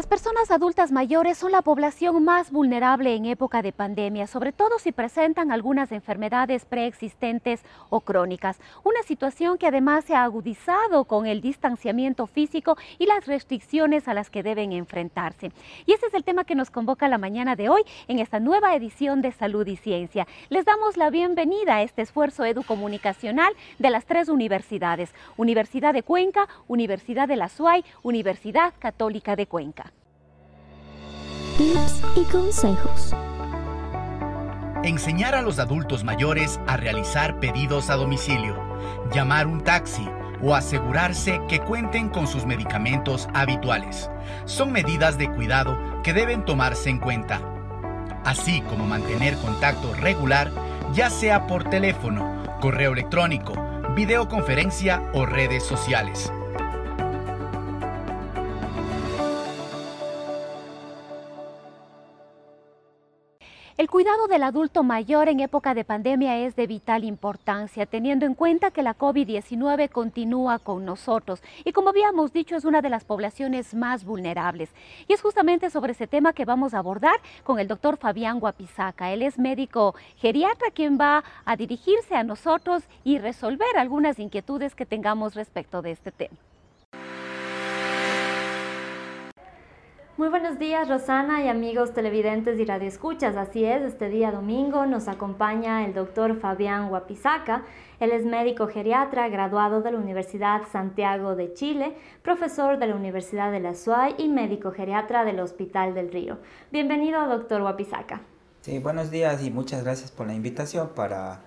Las personas adultas mayores son la población más vulnerable en época de pandemia, sobre todo si presentan algunas enfermedades preexistentes o crónicas. Una situación que además se ha agudizado con el distanciamiento físico y las restricciones a las que deben enfrentarse. Y ese es el tema que nos convoca la mañana de hoy en esta nueva edición de Salud y Ciencia. Les damos la bienvenida a este esfuerzo educomunicacional de las tres universidades, Universidad de Cuenca, Universidad de la SUAY, Universidad Católica de Cuenca tips y consejos. Enseñar a los adultos mayores a realizar pedidos a domicilio, llamar un taxi o asegurarse que cuenten con sus medicamentos habituales. Son medidas de cuidado que deben tomarse en cuenta, así como mantener contacto regular, ya sea por teléfono, correo electrónico, videoconferencia o redes sociales. El cuidado del adulto mayor en época de pandemia es de vital importancia, teniendo en cuenta que la COVID-19 continúa con nosotros y como habíamos dicho es una de las poblaciones más vulnerables. Y es justamente sobre ese tema que vamos a abordar con el doctor Fabián Guapizaca. Él es médico geriatra quien va a dirigirse a nosotros y resolver algunas inquietudes que tengamos respecto de este tema. Muy buenos días Rosana y amigos televidentes y radioescuchas. Así es, este día domingo nos acompaña el doctor Fabián Guapizaca. Él es médico geriatra, graduado de la Universidad Santiago de Chile, profesor de la Universidad de la SUAY y médico geriatra del Hospital del Río. Bienvenido, doctor Guapizaca. Sí, buenos días y muchas gracias por la invitación para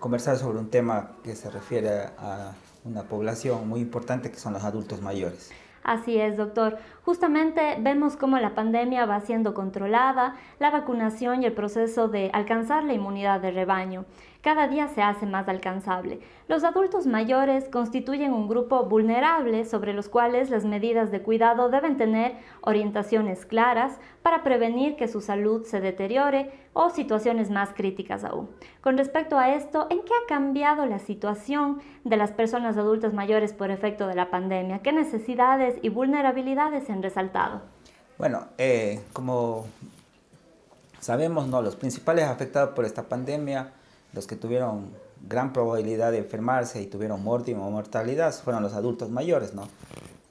conversar sobre un tema que se refiere a una población muy importante que son los adultos mayores. Así es, doctor. Justamente vemos cómo la pandemia va siendo controlada, la vacunación y el proceso de alcanzar la inmunidad de rebaño cada día se hace más alcanzable. Los adultos mayores constituyen un grupo vulnerable sobre los cuales las medidas de cuidado deben tener orientaciones claras para prevenir que su salud se deteriore o situaciones más críticas aún. Con respecto a esto, ¿en qué ha cambiado la situación de las personas adultas mayores por efecto de la pandemia? ¿Qué necesidades y vulnerabilidades se han resaltado? Bueno, eh, como sabemos, ¿no? los principales afectados por esta pandemia los que tuvieron gran probabilidad de enfermarse y tuvieron muerte o mortalidad fueron los adultos mayores, ¿no?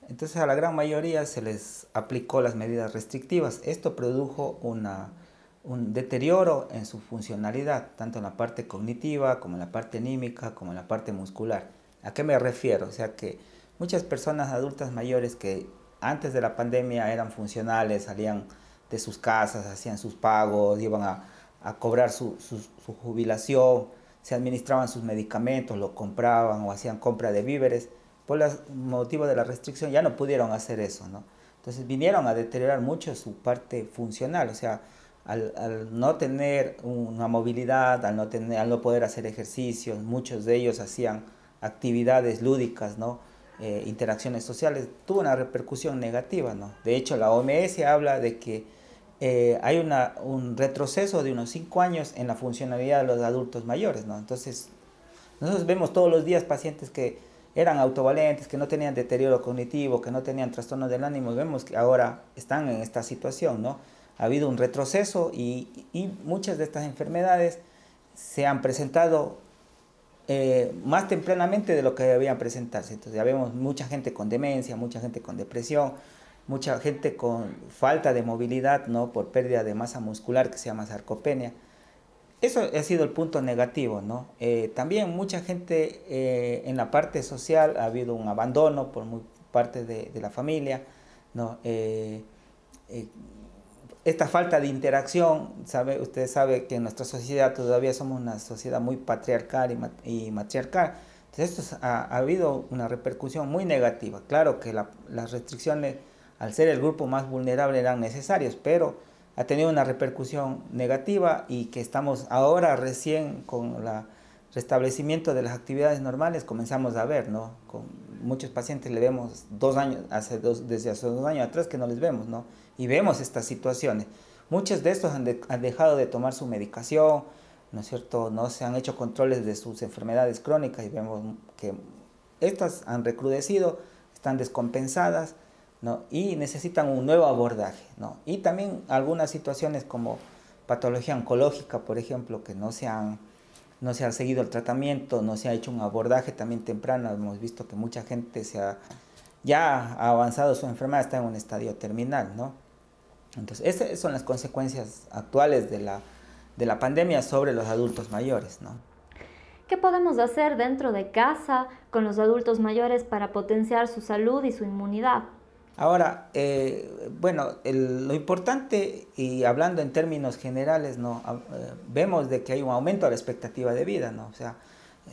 Entonces a la gran mayoría se les aplicó las medidas restrictivas. Esto produjo un deterioro en su funcionalidad, tanto en la parte cognitiva como en la parte anímica, como en la parte muscular. ¿A qué me refiero? O sea que muchas personas adultas mayores que antes de la pandemia eran funcionales, salían de sus casas, hacían sus pagos, iban a, a cobrar su, jubilación, se administraban sus medicamentos, lo compraban o hacían compra de víveres, por el motivo de la restricción ya no pudieron hacer eso, ¿no? Entonces vinieron a deteriorar mucho su parte funcional, o sea, al, no tener una movilidad, al no, tener, al no poder hacer ejercicios, muchos de ellos hacían actividades lúdicas, ¿no? Eh, interacciones sociales, tuvo una repercusión negativa, ¿no? De hecho, la OMS habla de que eh, hay una, un retroceso de unos 5 años en la funcionalidad de los adultos mayores, ¿no? Entonces, nosotros vemos todos los días pacientes que eran autovalentes, que no tenían deterioro cognitivo, que no tenían trastornos del ánimo, y vemos que ahora están en esta situación, ¿no? Ha habido un retroceso y, muchas de estas enfermedades se han presentado eh, más tempranamente de lo que debían presentarse. Entonces ya vemos mucha gente con demencia, mucha gente con depresión, mucha gente con falta de movilidad, ¿no? Por pérdida de masa muscular que se llama sarcopenia. Eso ha sido el punto negativo, ¿no? Eh, también mucha gente eh, en la parte social ha habido un abandono por parte de, la familia, ¿no? Eh, esta falta de interacción, sabe, usted sabe que en nuestra sociedad todavía somos una sociedad muy patriarcal y, matriarcal. Entonces esto ha, habido una repercusión muy negativa. Claro que las restricciones al ser el grupo más vulnerable eran necesarios, pero ha tenido una repercusión negativa y que estamos ahora recién con el restablecimiento de las actividades normales comenzamos a ver, ¿no? Con muchos pacientes le vemos dos años, hace dos, desde hace dos años atrás que no les vemos, ¿no? Y vemos estas situaciones. Muchos de estos han, han dejado de tomar su medicación, ¿no es cierto? No se han hecho controles de sus enfermedades crónicas y vemos que estas han recrudecido, están descompensadas, ¿no? Y necesitan un nuevo abordaje, ¿no? Y también algunas situaciones como patología oncológica, por ejemplo, que no se han, no se ha seguido el tratamiento, no se ha hecho un abordaje también temprano, hemos visto que mucha gente se ha, ya ha avanzado su enfermedad, está en un estadio terminal, ¿no? Entonces, esas son las consecuencias actuales de la, de la pandemia sobre los adultos mayores, ¿no? ¿Qué podemos hacer dentro de casa con los adultos mayores para potenciar su salud y su inmunidad? Ahora, eh, bueno, lo importante, y hablando en términos generales, ¿no? Eh, vemos de que hay un aumento de la expectativa de vida, ¿no? O sea,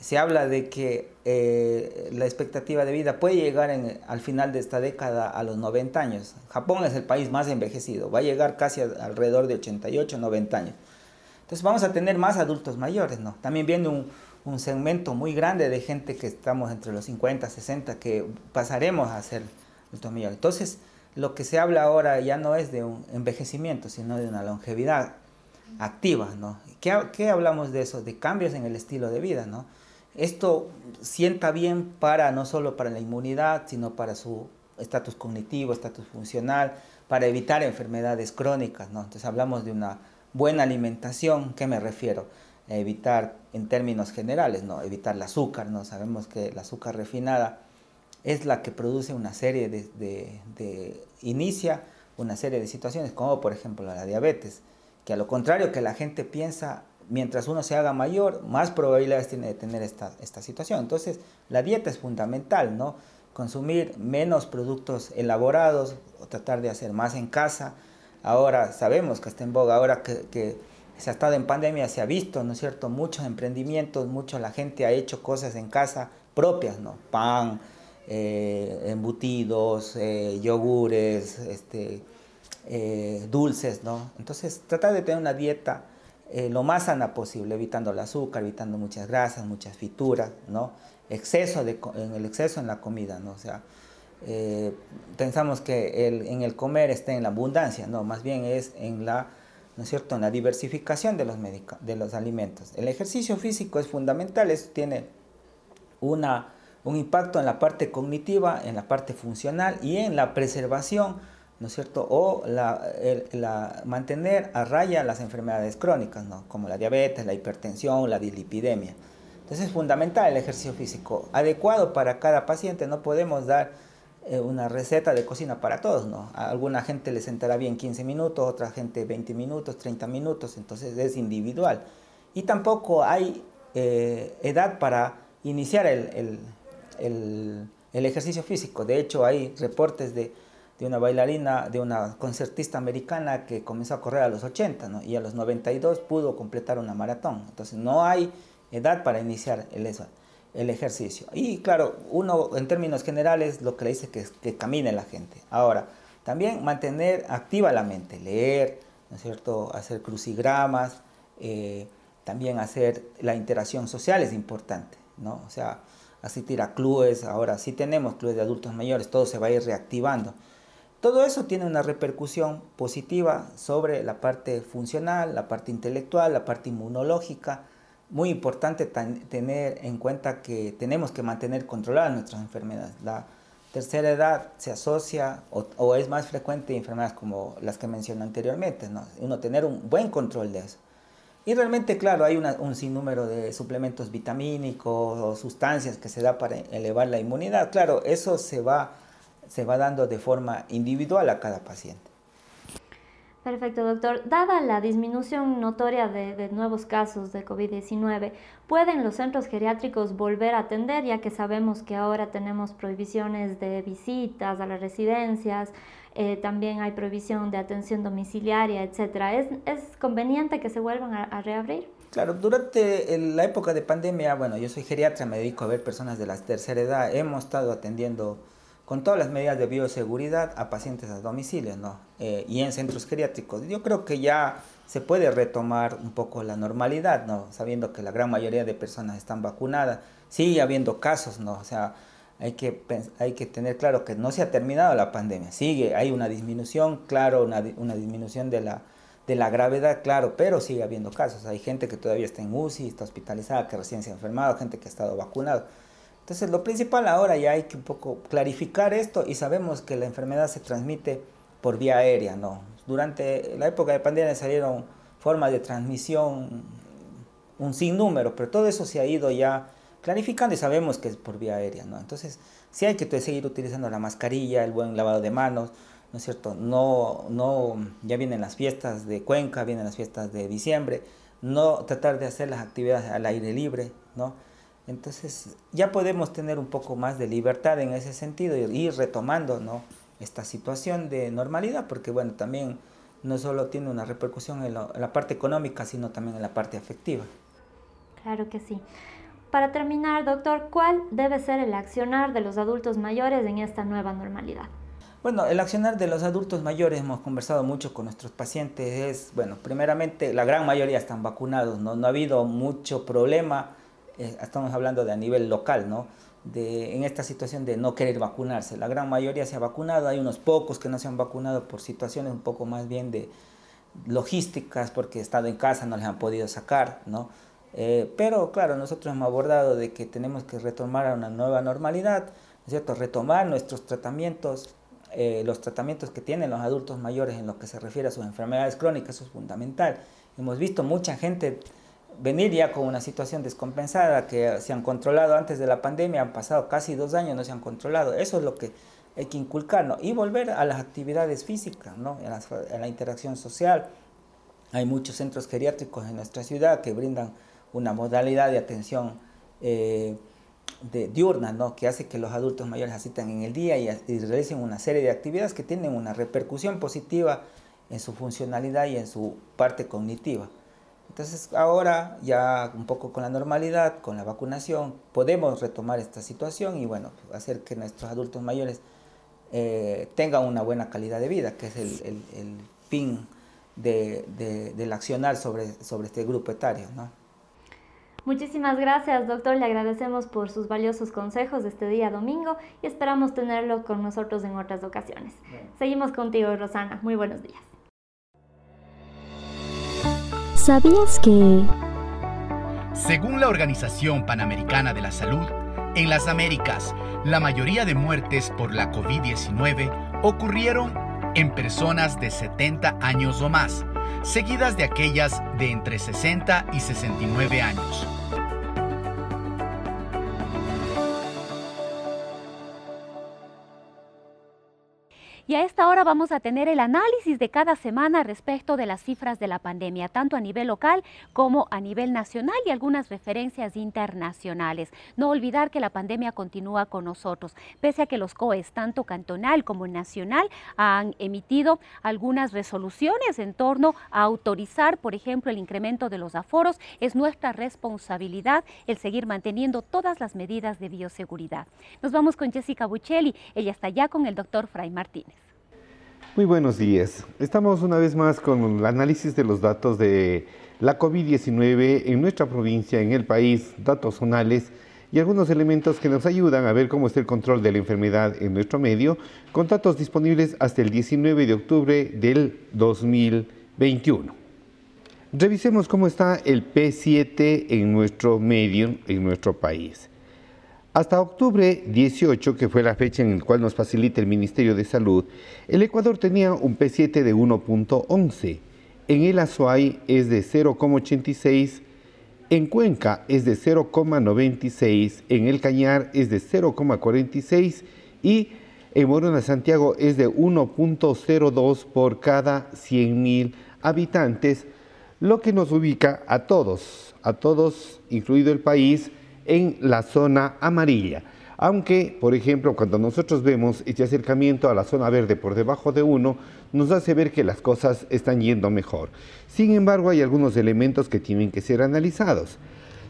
se habla de que eh, la expectativa de vida puede llegar al final de esta década a los 90 años. Japón es el país más envejecido, va a llegar casi alrededor de 88, 90 años. Entonces vamos a tener más adultos mayores, ¿no? También viene un, un segmento muy grande de gente que estamos entre los 50, 60, que pasaremos a ser mayores. Entonces, lo que se habla ahora ya no es de un envejecimiento, sino de una longevidad activa, ¿no? ¿Qué, ¿Qué, hablamos de eso? De cambios en el estilo de vida, ¿no? Esto sienta bien para, no solo para la inmunidad, sino para su estatus cognitivo, estatus funcional, para evitar enfermedades crónicas, ¿no? Entonces hablamos de una buena alimentación, ¿qué me refiero? evitar en términos generales, ¿no? Evitar el azúcar, ¿no? Sabemos que el azúcar refinada es la que produce una serie de, inicia una serie de situaciones, como por ejemplo la diabetes, que a lo contrario que la gente piensa, mientras uno se haga mayor, más probabilidades tiene de tener esta, esta situación. Entonces, la dieta es fundamental, ¿no? Consumir menos productos elaborados, o tratar de hacer más en casa. Ahora sabemos que está en boga, ahora que, que se ha estado en pandemia, se ha visto, ¿no es cierto? Muchos emprendimientos, mucho la gente ha hecho cosas en casa propias, ¿no? Pan, eh, embutidos, eh, yogures, este, eh, dulces, ¿no? Entonces, tratar de tener una dieta lo más sana posible, evitando el azúcar, evitando muchas grasas, muchas frituras, ¿no? Exceso en el exceso en la comida, ¿no? O sea, pensamos que el, en el comer está en la abundancia, no, más bien es en la ¿no es cierto?, en la diversificación de los, de los alimentos. El ejercicio físico es fundamental, eso tiene una, un impacto en la parte cognitiva, en la parte funcional y en la preservación, ¿no es cierto?, o la, mantener a raya las enfermedades crónicas, ¿no?, como la diabetes, la hipertensión, la dislipidemia. Entonces es fundamental el ejercicio físico, adecuado para cada paciente, no podemos dar eh, una receta de cocina para todos, ¿no? A alguna gente le sentará bien 15 minutos, otra gente 20 minutos, 30 minutos, entonces es individual. Y tampoco hay eh, edad para iniciar el, el, el, ejercicio físico. De hecho, hay reportes de, de, una bailarina, de una concertista americana que comenzó a correr a los 80, ¿no? Y a los 92 pudo completar una maratón. Entonces, no hay edad para iniciar el el ejercicio. Y claro, uno en términos generales lo que le dice es que camine la gente. Ahora, también mantener activa la mente, leer, ¿no es cierto? Hacer crucigramas, eh, también hacer la interacción social es importante, ¿no? O sea, asistir a clubes, ahora sí tenemos clubes de adultos mayores, todo se va a ir reactivando. Todo eso tiene una repercusión positiva sobre la parte funcional, la parte intelectual, la parte inmunológica, muy importante tener en cuenta que tenemos que mantener controladas nuestras enfermedades. La tercera edad se asocia o, es más frecuente enfermedades como las que mencioné anteriormente, ¿no? uno tener un buen control de eso. Y realmente, claro, hay un sinnúmero de suplementos vitamínicos o sustancias que se da para elevar la inmunidad. Claro, eso se va, se va dando de forma individual a cada paciente. Perfecto, doctor. Dada la disminución notoria de, nuevos casos de COVID-19, ¿pueden los centros geriátricos volver a atender, ya que sabemos que ahora tenemos prohibiciones de visitas a las residencias, eh, también hay prohibición de atención domiciliaria, etcétera? ¿Es, ¿Es, conveniente que se vuelvan a, reabrir? Claro, durante la época de pandemia, bueno, yo soy geriatra, me dedico a ver personas de la tercera edad, hemos estado atendiendo con todas las medidas de bioseguridad a pacientes a domicilio ¿no? Eh, y en centros geriátricos. Yo creo que ya se puede retomar un poco la normalidad, ¿no? sabiendo que la gran mayoría de personas están vacunadas. Sigue habiendo casos, ¿no? o sea, hay que, hay que tener claro que no se ha terminado la pandemia, sigue, hay una disminución, claro, una, disminución de la, de la gravedad, claro, pero sigue habiendo casos. Hay gente que todavía está en UCI, está hospitalizada, que recién se ha enfermado, gente que ha estado vacunado. Entonces lo principal ahora ya hay que un poco clarificar esto y sabemos que la enfermedad se transmite por vía aérea, ¿no? Durante la época de pandemia salieron formas de transmisión, un sinnúmero, pero todo eso se ha ido ya clarificando y sabemos que es por vía aérea, ¿no? Entonces sí hay que seguir utilizando la mascarilla, el buen lavado de manos, ¿no es cierto? No, no, ya vienen las fiestas de Cuenca, vienen las fiestas de diciembre, no tratar de hacer las actividades al aire libre, ¿no? Entonces ya podemos tener un poco más de libertad en ese sentido y ir retomando ¿no? esta situación de normalidad, porque bueno, también no solo tiene una repercusión en, la parte económica, sino también en la parte afectiva. Claro que sí. Para terminar, doctor, ¿cuál debe ser el accionar de los adultos mayores en esta nueva normalidad? Bueno, el accionar de los adultos mayores, hemos conversado mucho con nuestros pacientes, es, bueno, primeramente la gran mayoría están vacunados, no, no ha habido mucho problema eh, estamos hablando de a nivel local, ¿no? De, en esta situación de no querer vacunarse. La gran mayoría se ha vacunado, hay unos pocos que no se han vacunado por situaciones un poco más bien de logísticas, porque estado en casa no les han podido sacar, ¿no? Eh, pero claro, nosotros hemos abordado de que tenemos que retomar a una nueva normalidad, ¿no cierto? Retomar nuestros tratamientos, eh, los tratamientos que tienen los adultos mayores en lo que se refiere a sus enfermedades crónicas, eso es fundamental. Hemos visto mucha gente venir ya con una situación descompensada que se han controlado antes de la pandemia, han pasado casi dos años, no se han controlado. Eso es lo que hay que inculcar, Y volver a las actividades físicas, ¿no? A, la interacción social. Hay muchos centros geriátricos en nuestra ciudad que brindan una modalidad de atención eh, de, diurna, ¿no? Que hace que los adultos mayores asistan en el día y realicen una serie de actividades que tienen una repercusión positiva en su funcionalidad y en su parte cognitiva. Entonces ahora ya un poco con la normalidad, con la vacunación, podemos retomar esta situación y bueno, hacer que nuestros adultos mayores eh, tengan una buena calidad de vida, que es el, fin del accionar sobre, sobre este grupo etario. ¿no? Muchísimas gracias, doctor. Le agradecemos por sus valiosos consejos de este día domingo y esperamos tenerlo con nosotros en otras ocasiones. Seguimos contigo, Rosana. Muy buenos días. ¿Sabías que... Según la Organización Panamericana de la Salud, en las Américas, la mayoría de muertes por la COVID-19 ocurrieron en personas de 70 años o más, seguidas de aquellas de entre 60 y 69 años. Y a esta hora vamos a tener el análisis de cada semana respecto de las cifras de la pandemia, tanto a nivel local como a nivel nacional y algunas referencias internacionales. No olvidar que la pandemia continúa con nosotros, pese a que los COEs, tanto cantonal como nacional, han emitido algunas resoluciones en torno a autorizar, por ejemplo, el incremento de los aforos. Es nuestra responsabilidad el seguir manteniendo todas las medidas de bioseguridad. Nos vamos con Jessica Buccelli. Ella está ya con el doctor Fray Martínez. Muy buenos días. Estamos una vez más con el análisis de los datos de la COVID-19 en nuestra provincia, en el país, datos zonales y algunos elementos que nos ayudan a ver cómo está el control de la enfermedad en nuestro medio, con datos disponibles hasta el 19 de octubre del 2021. Revisemos cómo está el P7 en nuestro medio, en nuestro país. Hasta octubre 18, que fue la fecha en la cual nos facilita el Ministerio de Salud, el Ecuador tenía un P7 de 1.11. En el Azuay es de 0.86, en Cuenca es de 0.96, en el Cañar es de 0.46 y en Morona Santiago es de 1.02 por cada 100.000 habitantes, lo que nos ubica a todos, a todos, incluido el país, en la zona amarilla. Aunque, por ejemplo, cuando nosotros vemos este acercamiento a la zona verde por debajo de uno, nos hace ver que las cosas están yendo mejor. Sin embargo, hay algunos elementos que tienen que ser analizados.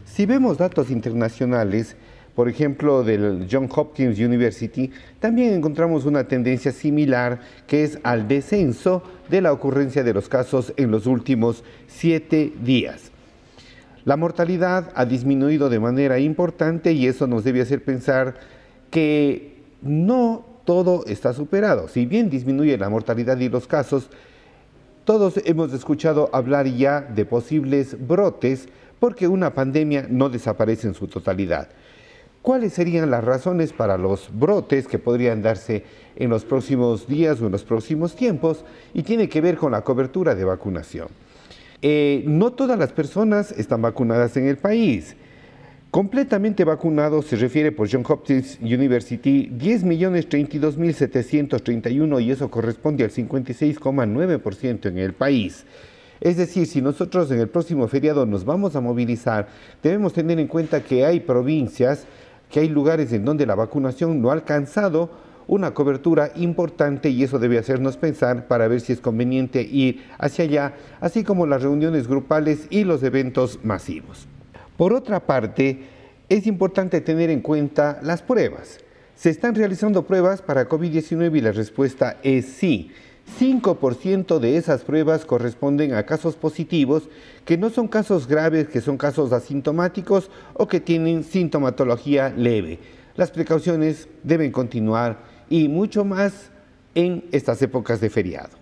Si vemos datos internacionales, por ejemplo, del John Hopkins University, también encontramos una tendencia similar que es al descenso de la ocurrencia de los casos en los últimos siete días. La mortalidad ha disminuido de manera importante y eso nos debe hacer pensar que no todo está superado. Si bien disminuye la mortalidad y los casos, todos hemos escuchado hablar ya de posibles brotes porque una pandemia no desaparece en su totalidad. ¿Cuáles serían las razones para los brotes que podrían darse en los próximos días o en los próximos tiempos? Y tiene que ver con la cobertura de vacunación. Eh, no todas las personas están vacunadas en el país. Completamente vacunados se refiere por John Hopkins University 10.032.731 y eso corresponde al 56,9% en el país. Es decir, si nosotros en el próximo feriado nos vamos a movilizar, debemos tener en cuenta que hay provincias que hay lugares en donde la vacunación no ha alcanzado una cobertura importante y eso debe hacernos pensar para ver si es conveniente ir hacia allá, así como las reuniones grupales y los eventos masivos. Por otra parte, es importante tener en cuenta las pruebas. Se están realizando pruebas para COVID-19 y la respuesta es sí. 5% de esas pruebas corresponden a casos positivos que no son casos graves, que son casos asintomáticos o que tienen sintomatología leve. Las precauciones deben continuar y mucho más en estas épocas de feriado.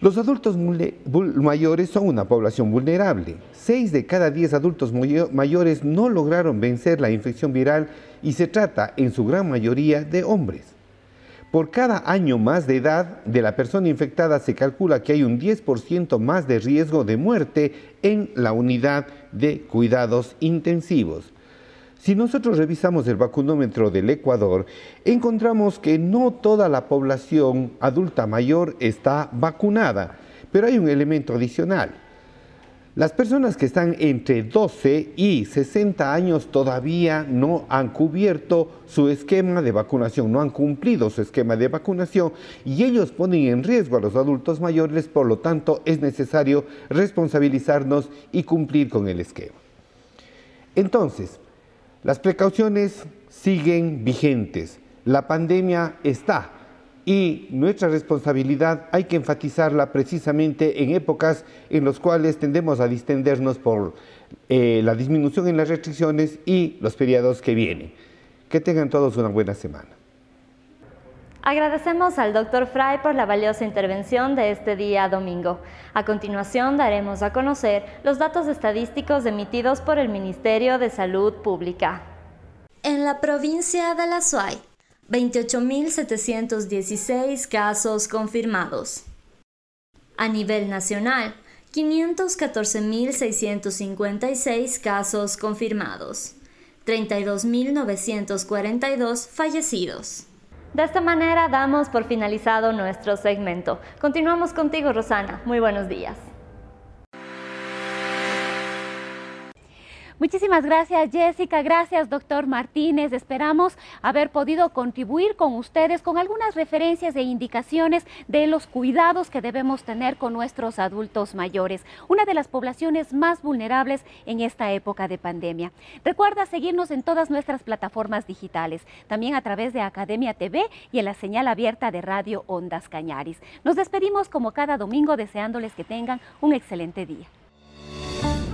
Los adultos mayores son una población vulnerable. Seis de cada diez adultos mayores no lograron vencer la infección viral y se trata en su gran mayoría de hombres. Por cada año más de edad de la persona infectada se calcula que hay un 10% más de riesgo de muerte en la unidad de cuidados intensivos. Si nosotros revisamos el vacunómetro del Ecuador, encontramos que no toda la población adulta mayor está vacunada, pero hay un elemento adicional. Las personas que están entre 12 y 60 años todavía no han cubierto su esquema de vacunación, no han cumplido su esquema de vacunación y ellos ponen en riesgo a los adultos mayores, por lo tanto es necesario responsabilizarnos y cumplir con el esquema. Entonces, las precauciones siguen vigentes, la pandemia está y nuestra responsabilidad hay que enfatizarla precisamente en épocas en las cuales tendemos a distendernos por eh, la disminución en las restricciones y los periodos que vienen. Que tengan todos una buena semana. Agradecemos al Dr. Fry por la valiosa intervención de este día domingo. A continuación daremos a conocer los datos estadísticos emitidos por el Ministerio de Salud Pública. En la provincia de La Suay, 28.716 casos confirmados. A nivel nacional, 514.656 casos confirmados, 32.942 fallecidos. De esta manera damos por finalizado nuestro segmento. Continuamos contigo, Rosana. Muy buenos días. Muchísimas gracias Jessica, gracias doctor Martínez. Esperamos haber podido contribuir con ustedes con algunas referencias e indicaciones de los cuidados que debemos tener con nuestros adultos mayores, una de las poblaciones más vulnerables en esta época de pandemia. Recuerda seguirnos en todas nuestras plataformas digitales, también a través de Academia TV y en la señal abierta de Radio Ondas Cañaris. Nos despedimos como cada domingo deseándoles que tengan un excelente día.